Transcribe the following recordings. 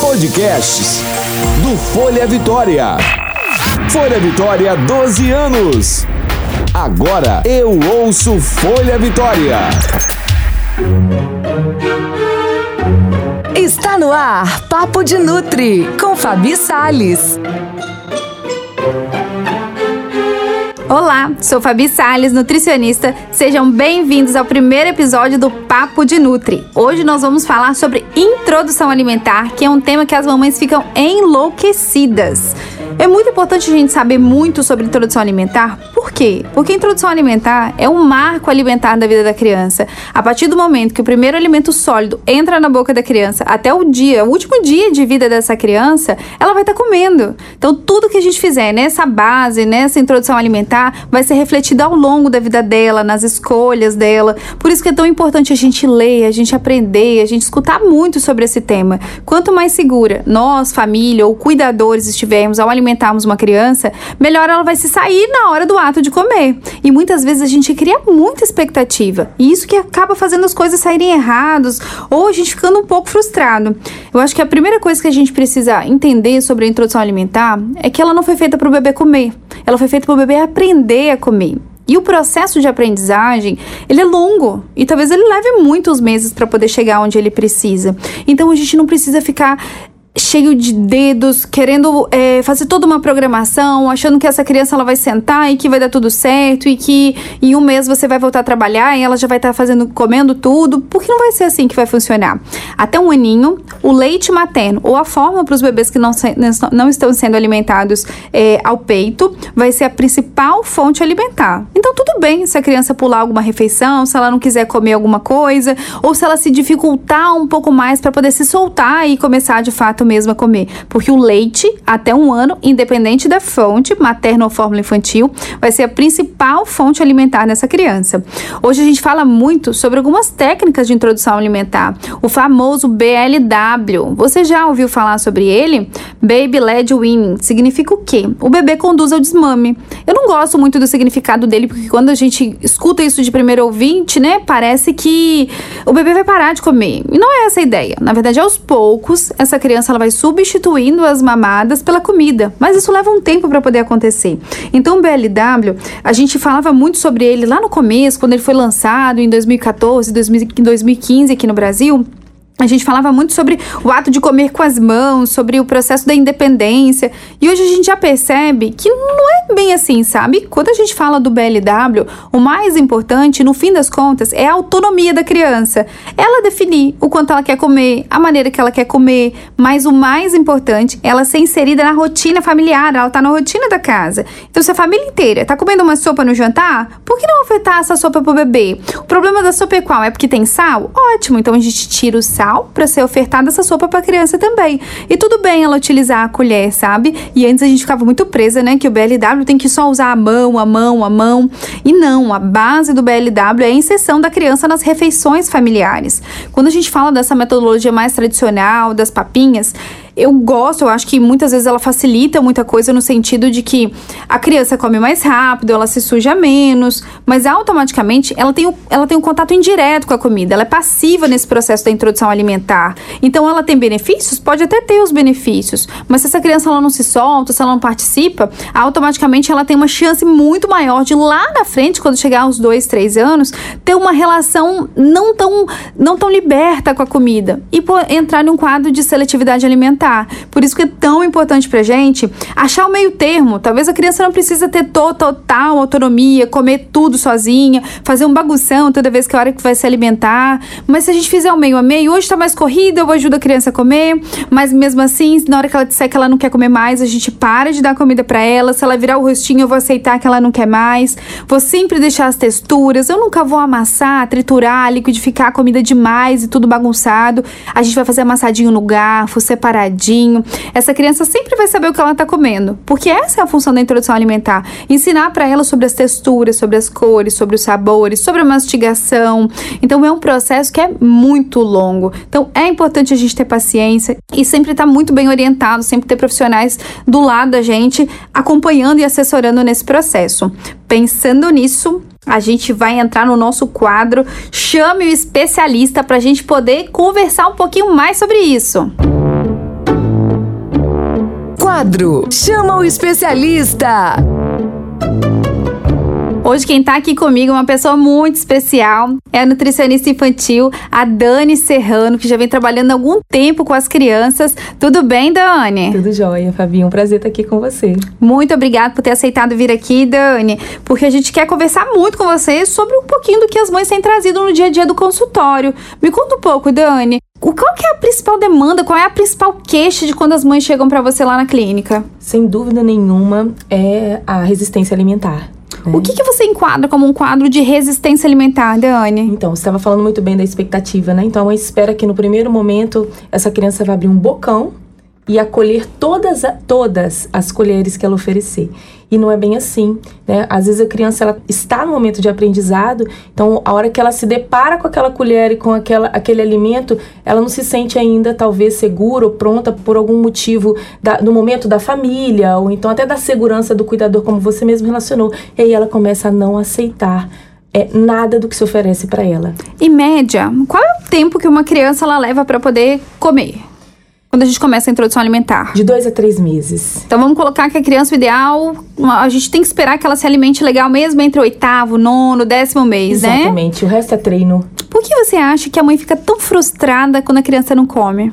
Podcasts do Folha Vitória. Folha Vitória, 12 anos. Agora eu ouço Folha Vitória. Está no ar Papo de Nutri com Fabi Sales. Olá, sou Fabi Sales, nutricionista. Sejam bem-vindos ao primeiro episódio do Papo de Nutri. Hoje nós vamos falar sobre introdução alimentar, que é um tema que as mamães ficam enlouquecidas. É muito importante a gente saber muito sobre introdução alimentar. Por quê? Porque a introdução alimentar é um marco alimentar da vida da criança. A partir do momento que o primeiro alimento sólido entra na boca da criança, até o dia, o último dia de vida dessa criança, ela vai estar tá comendo. Então, tudo que a gente fizer nessa base, nessa introdução alimentar, vai ser refletido ao longo da vida dela, nas escolhas dela. Por isso que é tão importante a gente ler, a gente aprender, a gente escutar muito sobre esse tema. Quanto mais segura nós, família ou cuidadores estivermos ao alimentar alimentarmos uma criança, melhor ela vai se sair na hora do ato de comer. E muitas vezes a gente cria muita expectativa. E isso que acaba fazendo as coisas saírem erradas ou a gente ficando um pouco frustrado. Eu acho que a primeira coisa que a gente precisa entender sobre a introdução alimentar é que ela não foi feita para o bebê comer. Ela foi feita para o bebê aprender a comer. E o processo de aprendizagem, ele é longo e talvez ele leve muitos meses para poder chegar onde ele precisa. Então a gente não precisa ficar cheio de dedos, querendo é, fazer toda uma programação, achando que essa criança ela vai sentar e que vai dar tudo certo e que em um mês você vai voltar a trabalhar e ela já vai estar tá fazendo, comendo tudo, porque não vai ser assim que vai funcionar. Até um aninho, o leite materno ou a forma para os bebês que não, não estão sendo alimentados é, ao peito vai ser a principal fonte alimentar. Então tudo bem se a criança pular alguma refeição, se ela não quiser comer alguma coisa ou se ela se dificultar um pouco mais para poder se soltar e começar de fato mesmo a comer. Porque o leite, até um ano, independente da fonte, materna ou fórmula infantil, vai ser a principal fonte alimentar nessa criança. Hoje a gente fala muito sobre algumas técnicas de introdução alimentar. O famoso BLW. Você já ouviu falar sobre ele? Baby Led Weaning. Significa o quê? O bebê conduz ao desmame. Eu não gosto muito do significado dele, porque quando a gente escuta isso de primeiro ouvinte, né, parece que o bebê vai parar de comer. E não é essa a ideia. Na verdade, aos poucos, essa criança ela vai substituindo as mamadas pela comida, mas isso leva um tempo para poder acontecer. Então, o BLW, a gente falava muito sobre ele lá no começo, quando ele foi lançado em 2014, 2015 aqui no Brasil a gente falava muito sobre o ato de comer com as mãos, sobre o processo da independência. E hoje a gente já percebe que não é bem assim, sabe? Quando a gente fala do BLW, o mais importante, no fim das contas, é a autonomia da criança. Ela definir o quanto ela quer comer, a maneira que ela quer comer, mas o mais importante, ela ser inserida na rotina familiar, ela tá na rotina da casa. Então, se a família inteira tá comendo uma sopa no jantar, por que não afetar essa sopa pro bebê? O problema da sopa é qual? É porque tem sal? Ótimo, então a gente tira o sal para ser ofertada essa sopa para criança também. E tudo bem ela utilizar a colher, sabe? E antes a gente ficava muito presa, né, que o BLW tem que só usar a mão, a mão, a mão. E não, a base do BLW é a inserção da criança nas refeições familiares. Quando a gente fala dessa metodologia mais tradicional, das papinhas, eu gosto, eu acho que muitas vezes ela facilita muita coisa no sentido de que a criança come mais rápido, ela se suja menos, mas automaticamente ela tem, o, ela tem um contato indireto com a comida, ela é passiva nesse processo da introdução alimentar. Então ela tem benefícios? Pode até ter os benefícios, mas se essa criança ela não se solta, se ela não participa, automaticamente ela tem uma chance muito maior de lá na frente, quando chegar aos dois, três anos, ter uma relação não tão, não tão liberta com a comida e entrar num quadro de seletividade alimentar Por isso que é tão importante pra gente achar o meio termo. Talvez a criança não precisa ter total autonomia, comer tudo sozinha, fazer um bagunção toda vez que é hora que vai se alimentar. Mas se a gente fizer o meio a meio, hoje tá mais corrida, eu ajudo a criança a comer, mas mesmo assim, na hora que ela disser que ela não quer comer mais, a gente para de dar comida para ela. Se ela virar o rostinho, eu vou aceitar que ela não quer mais. Vou sempre deixar as texturas. Eu nunca vou amassar, triturar, liquidificar a comida demais e tudo bagunçado. A gente vai fazer amassadinho no garfo, separadinho essa criança sempre vai saber o que ela está comendo, porque essa é a função da introdução alimentar. Ensinar para ela sobre as texturas, sobre as cores, sobre os sabores, sobre a mastigação. Então é um processo que é muito longo. Então é importante a gente ter paciência e sempre estar tá muito bem orientado, sempre ter profissionais do lado da gente acompanhando e assessorando nesse processo. Pensando nisso, a gente vai entrar no nosso quadro Chame o especialista para a gente poder conversar um pouquinho mais sobre isso. Quadro Chama o Especialista. Hoje quem tá aqui comigo é uma pessoa muito especial, é a nutricionista infantil, a Dani Serrano, que já vem trabalhando há algum tempo com as crianças. Tudo bem, Dani? Tudo jóia, Fabinho. Um prazer estar aqui com você. Muito obrigada por ter aceitado vir aqui, Dani, porque a gente quer conversar muito com você sobre um pouquinho do que as mães têm trazido no dia a dia do consultório. Me conta um pouco, Dani. Qual que é a principal demanda? Qual é a principal queixa de quando as mães chegam para você lá na clínica? Sem dúvida nenhuma, é a resistência alimentar. Né? O que, que você enquadra como um quadro de resistência alimentar, Dani? Então, você estava falando muito bem da expectativa, né? Então, a espera que no primeiro momento essa criança vai abrir um bocão e acolher todas, todas as colheres que ela oferecer. E não é bem assim, né? Às vezes a criança ela está no momento de aprendizado, então a hora que ela se depara com aquela colher e com aquela, aquele alimento, ela não se sente ainda talvez segura ou pronta por algum motivo da, no momento da família ou então até da segurança do cuidador, como você mesmo relacionou. E aí ela começa a não aceitar é nada do que se oferece para ela. Em média, qual é o tempo que uma criança ela leva para poder comer? Quando a gente começa a introdução alimentar? De dois a três meses. Então vamos colocar que a criança, ideal, a gente tem que esperar que ela se alimente legal mesmo entre o oitavo, nono, décimo mês, Exatamente. né? Exatamente, o resto é treino. Por que você acha que a mãe fica tão frustrada quando a criança não come?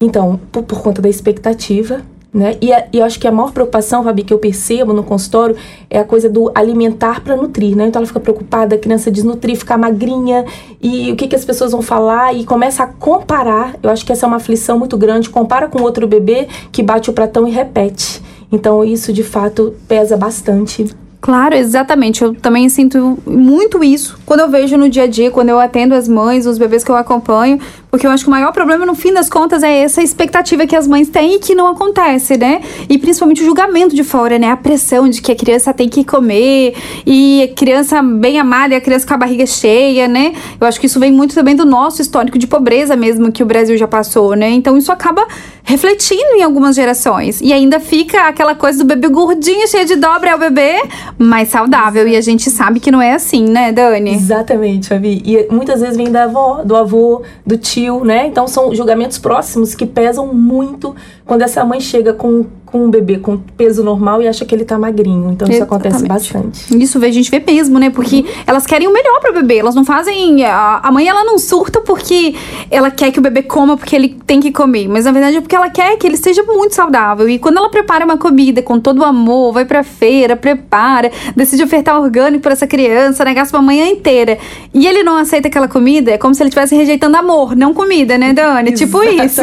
Então, por, por conta da expectativa, né? E, a, e eu acho que a maior preocupação, Fabi, que eu percebo no consultório é a coisa do alimentar para nutrir, né? Então ela fica preocupada, a criança desnutrir, ficar magrinha e o que, que as pessoas vão falar e começa a comparar. Eu acho que essa é uma aflição muito grande. Compara com outro bebê que bate o pratão e repete. Então isso de fato pesa bastante. Claro, exatamente. Eu também sinto muito isso quando eu vejo no dia a dia, quando eu atendo as mães, os bebês que eu acompanho, porque eu acho que o maior problema, no fim das contas, é essa expectativa que as mães têm e que não acontece, né? E principalmente o julgamento de fora, né? A pressão de que a criança tem que comer e a criança bem amada e a criança com a barriga cheia, né? Eu acho que isso vem muito também do nosso histórico de pobreza mesmo que o Brasil já passou, né? Então isso acaba refletindo em algumas gerações. E ainda fica aquela coisa do bebê gordinho, cheio de dobra, é o bebê mais saudável. E a gente sabe que não é assim, né, Dani? Exatamente, Fabi. E muitas vezes vem da avó, do avô, do tio né? Então são julgamentos próximos que pesam muito quando essa mãe chega com, com um bebê com peso normal e acha que ele tá magrinho. Então isso Exatamente. acontece bastante. Isso a gente vê mesmo, né? Porque uhum. elas querem o melhor para o bebê. Elas não fazem. A, mãe ela não surta porque ela quer que o bebê coma porque ele tem que comer. Mas na verdade é porque ela quer que ele seja muito saudável. E quando ela prepara uma comida com todo o amor, vai pra feira, prepara, decide ofertar orgânico para essa criança, né? Gasta uma manhã inteira. E ele não aceita aquela comida, é como se ele estivesse rejeitando amor, não comida, né, Dani? Tipo isso.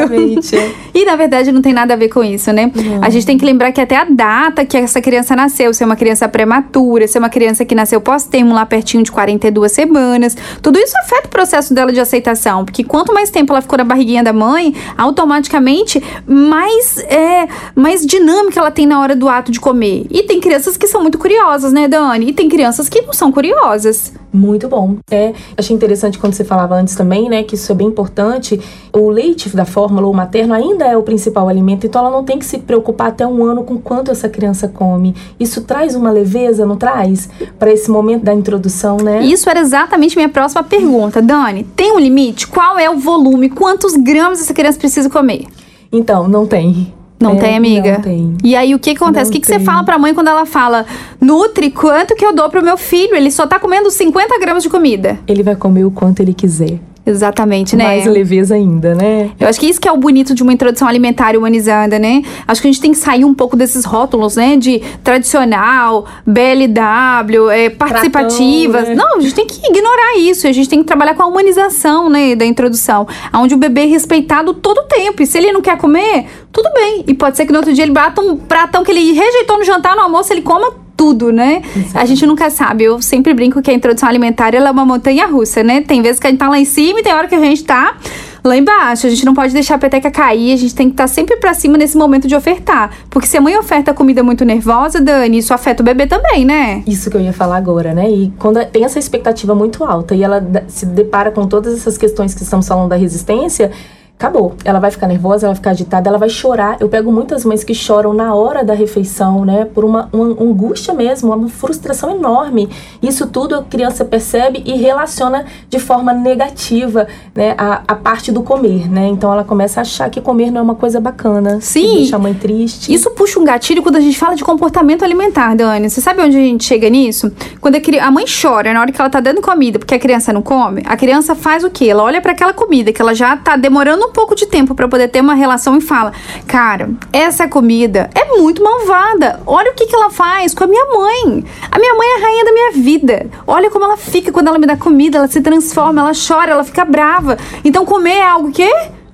e na verdade não tem nada a ver com isso, né? Uhum. A gente tem que lembrar que até a data que essa criança nasceu, se é uma criança prematura, se é uma criança que nasceu pós-termo lá pertinho de 42 semanas, tudo isso afeta o processo dela de aceitação, porque quanto mais tempo ela ficou na barriguinha da mãe, automaticamente mais é mais dinâmica ela tem na hora do ato de comer. E tem crianças que são muito curiosas, né, Dani? E tem crianças que não são curiosas. Muito bom. É, achei interessante quando você falava antes também, né, que isso é bem importante. O leite da fórmula ou materno ainda é o principal alimento, então ela não tem que se preocupar até um ano com quanto essa criança come. Isso traz uma leveza, não traz? Para esse momento da introdução, né? Isso era exatamente minha próxima pergunta. Dani, tem um limite? Qual é o volume? Quantos gramas essa criança precisa comer? Então, não tem. Não é, tem, amiga? Não tem. E aí, o que, acontece? Não o que, que você fala pra mãe quando ela fala, Nutri, quanto que eu dou pro meu filho? Ele só tá comendo 50 gramas de comida. Ele vai comer o quanto ele quiser. Exatamente, né? Mais leveza ainda, né? Eu acho que isso que é o bonito de uma introdução alimentar humanizada, né? Acho que a gente tem que sair um pouco desses rótulos, né? De tradicional, BLW, é, participativas. Tratão, né? Não, a gente tem que ignorar isso. A gente tem que trabalhar com a humanização, né? Da introdução. Onde o bebê é respeitado todo o tempo. E se ele não quer comer, tudo bem. E pode ser que no outro dia ele bata um pratão que ele rejeitou no jantar, no almoço, ele coma tudo, né? A gente nunca sabe. Eu sempre brinco que a introdução alimentar é uma montanha russa, né? Tem vezes que a gente tá lá em cima e tem hora que a gente tá lá embaixo. A gente não pode deixar a peteca cair, a gente tem que estar tá sempre para cima nesse momento de ofertar. Porque se a mãe oferta comida muito nervosa, Dani, isso afeta o bebê também, né? Isso que eu ia falar agora, né? E quando tem essa expectativa muito alta e ela se depara com todas essas questões que estamos falando da resistência, acabou. Ela vai ficar nervosa, ela vai ficar agitada, ela vai chorar. Eu pego muitas mães que choram na hora da refeição, né? Por uma, uma angústia mesmo, uma frustração enorme. Isso tudo a criança percebe e relaciona de forma negativa, né? A, a parte do comer, né? Então ela começa a achar que comer não é uma coisa bacana. Sim. Deixa a mãe triste. Isso puxa um gatilho quando a gente fala de comportamento alimentar, Dani. Você sabe onde a gente chega nisso? Quando a, a mãe chora na hora que ela tá dando comida porque a criança não come, a criança faz o quê? Ela olha para aquela comida que ela já tá demorando um pouco de tempo para poder ter uma relação e fala: Cara, essa comida é muito malvada. Olha o que, que ela faz com a minha mãe. A minha mãe é a rainha da minha vida. Olha como ela fica quando ela me dá comida, ela se transforma, ela chora, ela fica brava. Então comer é algo que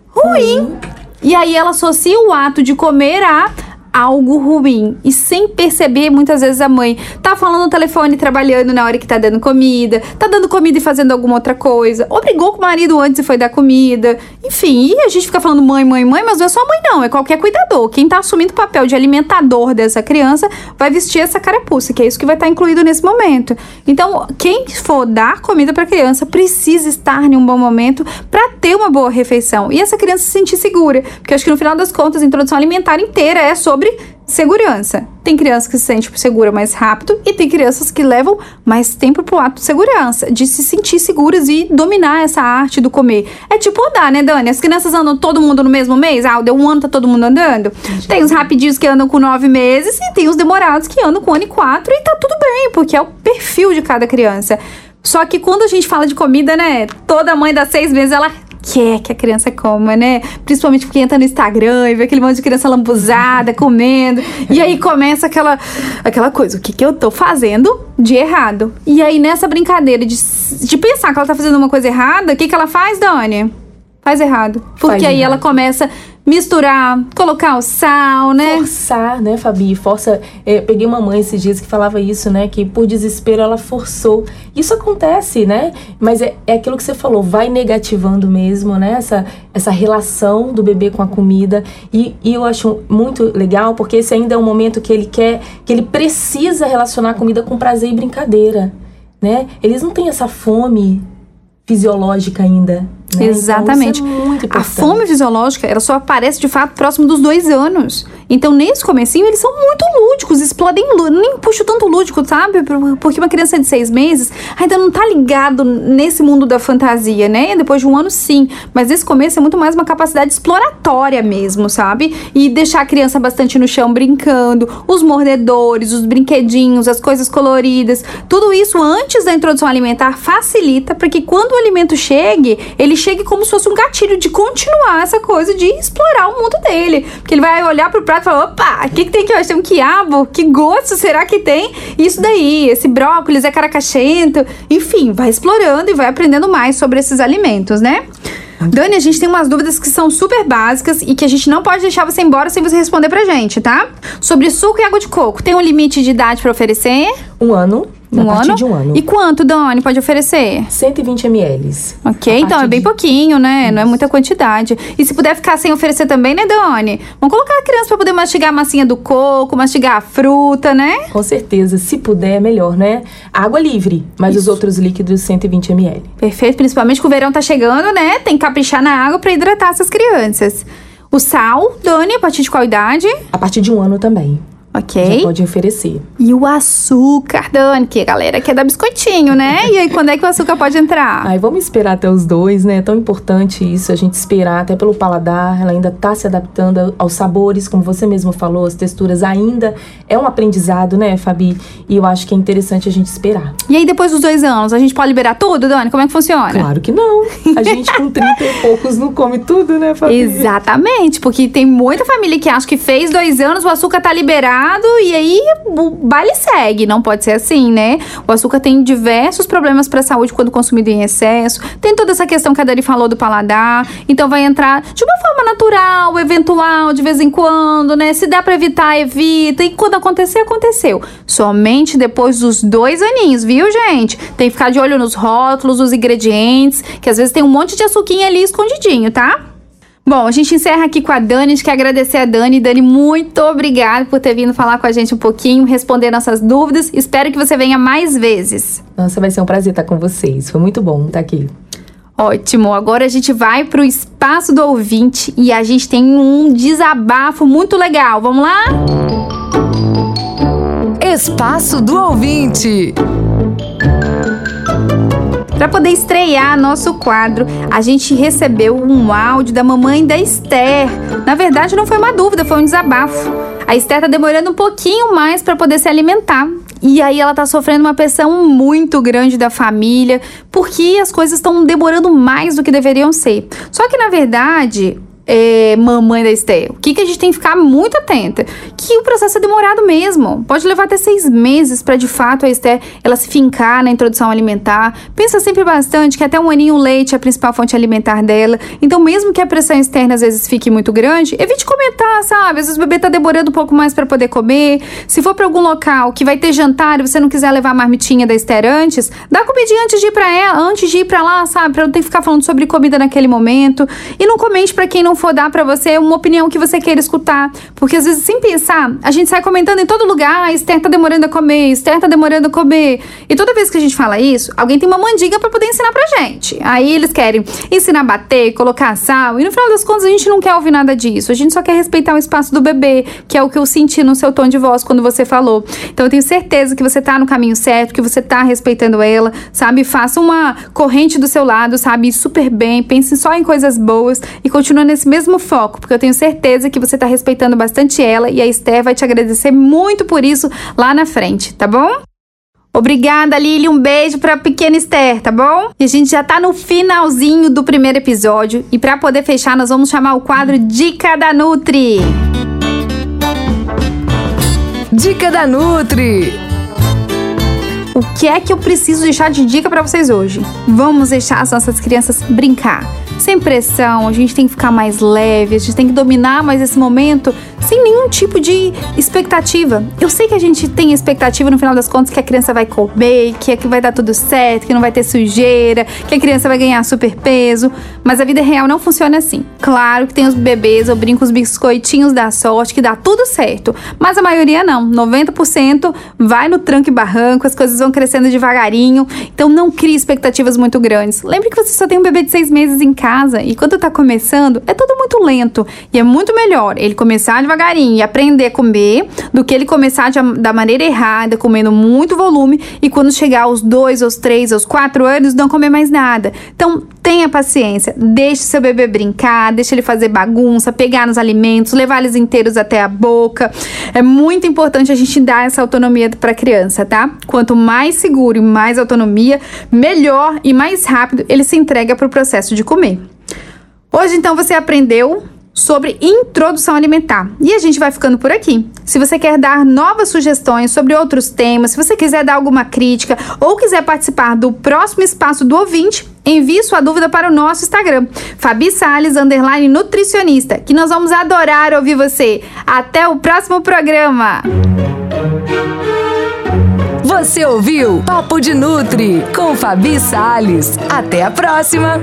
ruim. E aí ela associa o ato de comer a algo ruim. E sem perceber, muitas vezes a mãe tá falando no telefone, trabalhando na hora que tá dando comida, tá dando comida e fazendo alguma outra coisa, obrigou com o marido antes e foi dar comida. Enfim, e a gente fica falando mãe, mãe, mãe, mas não é só mãe, não, é qualquer cuidador. Quem tá assumindo o papel de alimentador dessa criança vai vestir essa carapuça, que é isso que vai estar tá incluído nesse momento. Então, quem for dar comida para criança precisa estar em um bom momento para ter uma boa refeição e essa criança se sentir segura, porque acho que no final das contas a introdução alimentar inteira é sobre sobre segurança. Tem crianças que se sentem tipo, segura mais rápido e tem crianças que levam mais tempo pro ato de segurança, de se sentir seguras e dominar essa arte do comer. É tipo andar, né, Dani? As crianças andam todo mundo no mesmo mês? Ah, deu um ano, tá todo mundo andando? Tem os rapidinhos que andam com nove meses e tem os demorados que andam com um ano e quatro e tá tudo bem, porque é o perfil de cada criança. Só que quando a gente fala de comida, né? Toda mãe das seis meses, ela quer que a criança coma, né? Principalmente porque entra no Instagram e vê aquele monte de criança lambuzada, comendo. E aí começa aquela, aquela coisa, o que, que eu tô fazendo de errado? E aí nessa brincadeira de, de pensar que ela tá fazendo uma coisa errada, o que, que ela faz, Dani? Faz errado. Porque faz aí errado. ela começa misturar, colocar o sal, né? Forçar, né, Fabi? Força. É, peguei uma mãe esses dias que falava isso, né? Que por desespero ela forçou. Isso acontece, né? Mas é, é aquilo que você falou, vai negativando mesmo, né? Essa, essa relação do bebê com a comida. E, e eu acho muito legal, porque esse ainda é um momento que ele quer, que ele precisa relacionar a comida com prazer e brincadeira. Né? Eles não têm essa fome fisiológica ainda. Né? Então, Exatamente. Então, é a fome fisiológica, ela só aparece de fato próximo dos dois anos. Então, nesse comecinho, eles são muito lúdicos, explodem. Nem puxo tanto lúdico, sabe? Porque uma criança de seis meses ainda não tá ligado nesse mundo da fantasia, né? Depois de um ano, sim. Mas esse começo é muito mais uma capacidade exploratória mesmo, sabe? E deixar a criança bastante no chão brincando, os mordedores, os brinquedinhos, as coisas coloridas. Tudo isso antes da introdução alimentar facilita para que quando o alimento chegue, ele chegue como se fosse um gatilho de continuar essa coisa de explorar o mundo dele. Porque ele vai olhar pro prato e falar: opa, o que, que tem aqui hoje? Tem um quiabo? Que gosto será que tem? Isso daí, esse brócolis é caracachento. Enfim, vai explorando e vai aprendendo mais sobre esses alimentos, né? Dani, a gente tem umas dúvidas que são super básicas e que a gente não pode deixar você embora sem você responder pra gente, tá? Sobre suco e água de coco, tem um limite de idade para oferecer? Um ano. Um a ano? de um ano. E quanto, Dani, pode oferecer? 120 ml. Ok, então é bem de... pouquinho, né? Isso. Não é muita quantidade. E se puder ficar sem oferecer também, né, Dani? Vamos colocar a criança pra poder mastigar a massinha do coco, mastigar a fruta, né? Com certeza. Se puder, é melhor, né? Água livre, mas Isso. os outros líquidos 120 ml. Perfeito, principalmente que o verão tá chegando, né? Tem que caprichar na água para hidratar essas crianças. O sal, Dani, a partir de qual idade? A partir de um ano também. Ok. Já pode oferecer. E o açúcar, Dani, que a galera quer dar biscoitinho, né? e aí, quando é que o açúcar pode entrar? Ai, vamos esperar até os dois, né? É tão importante isso, a gente esperar até pelo paladar. Ela ainda tá se adaptando aos sabores, como você mesmo falou, as texturas ainda. É um aprendizado, né, Fabi? E eu acho que é interessante a gente esperar. E aí, depois dos dois anos, a gente pode liberar tudo, Dani? Como é que funciona? Claro que não. A gente com 30 e poucos não come tudo, né, Fabi? Exatamente, porque tem muita família que acha que fez dois anos, o açúcar tá liberado e aí o baile segue. Não pode ser assim, né? O açúcar tem diversos problemas para a saúde quando consumido em excesso. Tem toda essa questão que a Dani falou do paladar. Então vai entrar de uma forma natural, eventual, de vez em quando, né? Se dá para evitar, evita. E quando acontecer, aconteceu. Somente depois dos dois aninhos, viu, gente? Tem que ficar de olho nos rótulos, nos ingredientes, que às vezes tem um monte de açuquinha ali escondidinho, tá? Bom, a gente encerra aqui com a Dani. A gente quer agradecer a Dani. Dani, muito obrigada por ter vindo falar com a gente um pouquinho, responder nossas dúvidas. Espero que você venha mais vezes. Nossa, vai ser um prazer estar com vocês. Foi muito bom estar aqui. Ótimo, agora a gente vai para o espaço do ouvinte e a gente tem um desabafo muito legal. Vamos lá? Espaço do ouvinte. Para poder estrear nosso quadro, a gente recebeu um áudio da mamãe da Esther. Na verdade, não foi uma dúvida, foi um desabafo. A Esther tá demorando um pouquinho mais para poder se alimentar. E aí ela tá sofrendo uma pressão muito grande da família, porque as coisas estão demorando mais do que deveriam ser. Só que na verdade, é, mamãe da Esther, o que, que a gente tem que ficar muito atenta? Que o processo é demorado mesmo. Pode levar até seis meses para de fato a Esther ela se fincar na introdução alimentar. Pensa sempre bastante que até um aninho o leite é a principal fonte alimentar dela. Então, mesmo que a pressão externa às vezes fique muito grande, evite comentar, sabe? Às vezes o bebê tá demorando um pouco mais para poder comer. Se for para algum local que vai ter jantar e você não quiser levar a marmitinha da Esther antes, dá comidinha antes de ir para ela, antes de ir para lá, sabe? Para não ter que ficar falando sobre comida naquele momento. E não comente para quem não for dar para você uma opinião que você queira escutar. Porque às vezes, sem pensar, a gente sai comentando em todo lugar: ah, Esther tá demorando a comer, Esther tá demorando a comer. E toda vez que a gente fala isso, alguém tem uma mandiga para poder ensinar pra gente. Aí eles querem ensinar a bater, colocar sal. E no final das contas, a gente não quer ouvir nada disso. A gente só quer respeitar o espaço do bebê, que é o que eu senti no seu tom de voz quando você falou. Então eu tenho certeza que você tá no caminho certo, que você tá respeitando ela, sabe? Faça uma corrente do seu lado, sabe? Super bem, pense só em coisas boas e continue nesse esse mesmo foco, porque eu tenho certeza que você está respeitando bastante ela e a Esther vai te agradecer muito por isso lá na frente, tá bom? Obrigada, Lili. Um beijo pra pequena Esther, tá bom? E a gente já tá no finalzinho do primeiro episódio. E para poder fechar, nós vamos chamar o quadro Dica da Nutri. Dica da Nutri. O que é que eu preciso deixar de dica para vocês hoje? Vamos deixar as nossas crianças brincar sem pressão, a gente tem que ficar mais leve, a gente tem que dominar mais esse momento sem nenhum tipo de expectativa. Eu sei que a gente tem expectativa no final das contas que a criança vai comer, que, é que vai dar tudo certo, que não vai ter sujeira, que a criança vai ganhar super peso, mas a vida real não funciona assim. Claro que tem os bebês, eu brinco os biscoitinhos da sorte, que dá tudo certo, mas a maioria não. 90% vai no tranco e barranco, as coisas vão crescendo devagarinho, então não crie expectativas muito grandes. Lembre que você só tem um bebê de seis meses em casa e quando tá começando, é tudo muito lento e é muito melhor ele começar devagarinho devagarinho e aprender a comer do que ele começar de, da maneira errada, comendo muito volume e quando chegar aos dois, aos três, aos quatro anos, não comer mais nada. Então, tenha paciência, deixe seu bebê brincar, deixe ele fazer bagunça, pegar nos alimentos, levar eles inteiros até a boca. É muito importante a gente dar essa autonomia para a criança, tá? Quanto mais seguro e mais autonomia, melhor e mais rápido ele se entrega para o processo de comer. Hoje, então, você aprendeu sobre introdução alimentar. E a gente vai ficando por aqui. Se você quer dar novas sugestões sobre outros temas, se você quiser dar alguma crítica ou quiser participar do próximo espaço do ouvinte, envie sua dúvida para o nosso Instagram, Fabi Salles, underline nutricionista, que nós vamos adorar ouvir você. Até o próximo programa! Você ouviu Papo de Nutri com Fabi Salles. Até a próxima!